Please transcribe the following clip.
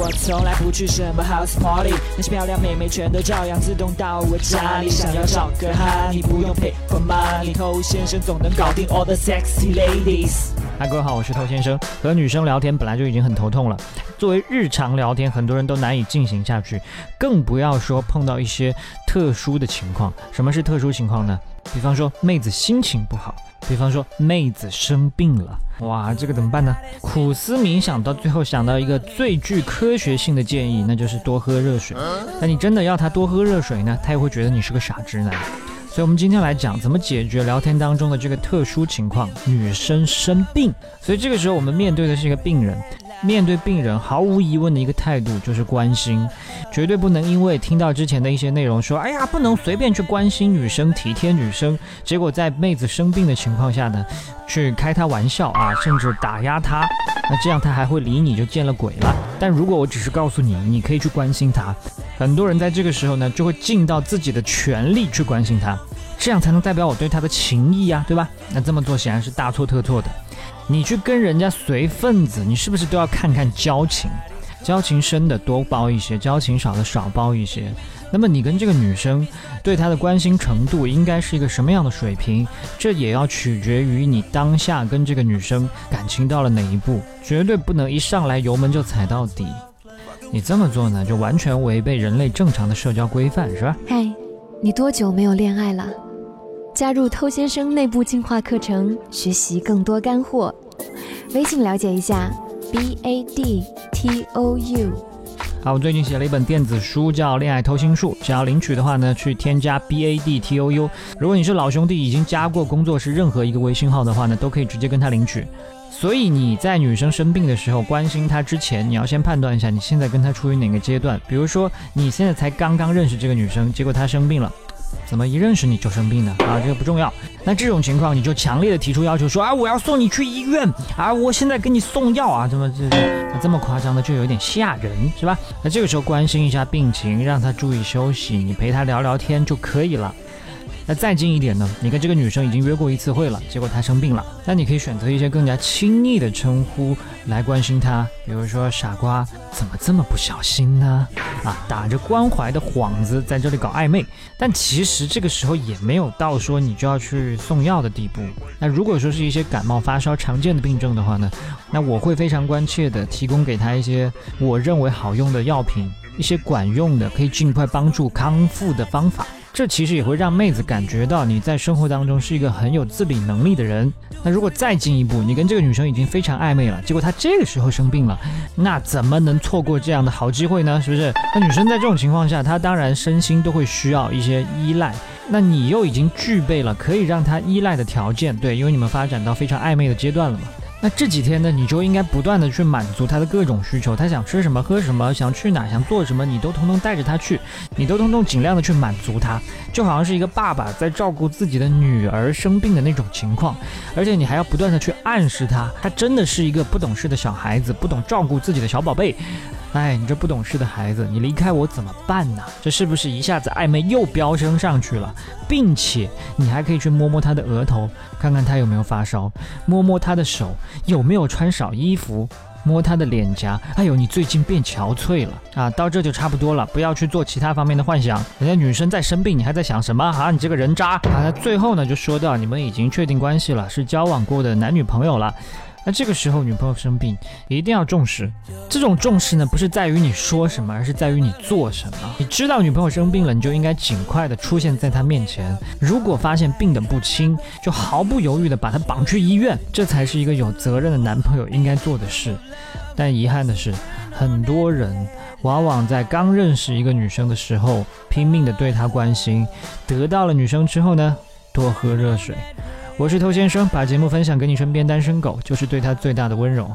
我从来不去什么 house party，那些漂亮妹妹全都照样自动到我家里。想要找个哈，你不用 pay for money，偷先生总能搞定 all the sexy ladies。嗨，各位好，我是偷先生。和女生聊天本来就已经很头痛了，作为日常聊天，很多人都难以进行下去，更不要说碰到一些特殊的情况。什么是特殊情况呢？比方说妹子心情不好，比方说妹子生病了，哇，这个怎么办呢？苦思冥想，到最后想到一个最具科学性的建议，那就是多喝热水。那你真的要他多喝热水呢？他也会觉得你是个傻直男。所以，我们今天来讲怎么解决聊天当中的这个特殊情况，女生生病。所以，这个时候我们面对的是一个病人，面对病人，毫无疑问的一个态度就是关心，绝对不能因为听到之前的一些内容说，哎呀，不能随便去关心女生、体贴女生，结果在妹子生病的情况下呢，去开她玩笑啊，甚至打压她，那这样她还会理你就见了鬼了。但如果我只是告诉你，你可以去关心她。很多人在这个时候呢，就会尽到自己的全力去关心她，这样才能代表我对他的情谊啊，对吧？那这么做显然是大错特错的。你去跟人家随份子，你是不是都要看看交情？交情深的多包一些，交情少的少包一些。那么你跟这个女生对她的关心程度应该是一个什么样的水平？这也要取决于你当下跟这个女生感情到了哪一步，绝对不能一上来油门就踩到底。你这么做呢，就完全违背人类正常的社交规范，是吧？嗨，你多久没有恋爱了？加入偷先生内部进化课程，学习更多干货。微信了解一下，b a d t o u。好，我最近写了一本电子书，叫《恋爱偷心术》，想要领取的话呢，去添加 b a d t o u。如果你是老兄弟，已经加过工作室任何一个微信号的话呢，都可以直接跟他领取。所以你在女生生病的时候关心她之前，你要先判断一下你现在跟她处于哪个阶段。比如说你现在才刚刚认识这个女生，结果她生病了，怎么一认识你就生病呢？啊，这个不重要。那这种情况你就强烈的提出要求说啊，我要送你去医院啊，我现在给你送药啊，怎么这这么夸张的就有点吓人是吧？那这个时候关心一下病情，让他注意休息，你陪他聊聊天就可以了。那再近一点呢？你跟这个女生已经约过一次会了，结果她生病了，那你可以选择一些更加亲昵的称呼来关心她，比如说“傻瓜”，怎么这么不小心呢？啊，打着关怀的幌子在这里搞暧昧，但其实这个时候也没有到说你就要去送药的地步。那如果说是一些感冒发烧常见的病症的话呢，那我会非常关切的提供给她一些我认为好用的药品，一些管用的可以尽快帮助康复的方法。这其实也会让妹子感觉到你在生活当中是一个很有自理能力的人。那如果再进一步，你跟这个女生已经非常暧昧了，结果她这个时候生病了，那怎么能错过这样的好机会呢？是不是？那女生在这种情况下，她当然身心都会需要一些依赖。那你又已经具备了可以让她依赖的条件，对，因为你们发展到非常暧昧的阶段了嘛。那这几天呢，你就应该不断的去满足他的各种需求，他想吃什么喝什么，想去哪想做什么，你都通通带着他去，你都通通尽量的去满足他，就好像是一个爸爸在照顾自己的女儿生病的那种情况，而且你还要不断的去暗示他，他真的是一个不懂事的小孩子，不懂照顾自己的小宝贝。哎，你这不懂事的孩子，你离开我怎么办呢？这是不是一下子暧昧又飙升上去了？并且你还可以去摸摸他的额头，看看他有没有发烧；摸摸他的手，有没有穿少衣服；摸他的脸颊，哎呦，你最近变憔悴了啊！到这就差不多了，不要去做其他方面的幻想。人家女生在生病，你还在想什么啊？你这个人渣！啊，那最后呢，就说到你们已经确定关系了，是交往过的男女朋友了。那这个时候，女朋友生病，一定要重视。这种重视呢，不是在于你说什么，而是在于你做什么。你知道女朋友生病了，你就应该尽快的出现在她面前。如果发现病得不轻，就毫不犹豫的把她绑去医院，这才是一个有责任的男朋友应该做的事。但遗憾的是，很多人往往在刚认识一个女生的时候，拼命的对她关心，得到了女生之后呢，多喝热水。我是偷先生，把节目分享给你身边单身狗，就是对他最大的温柔。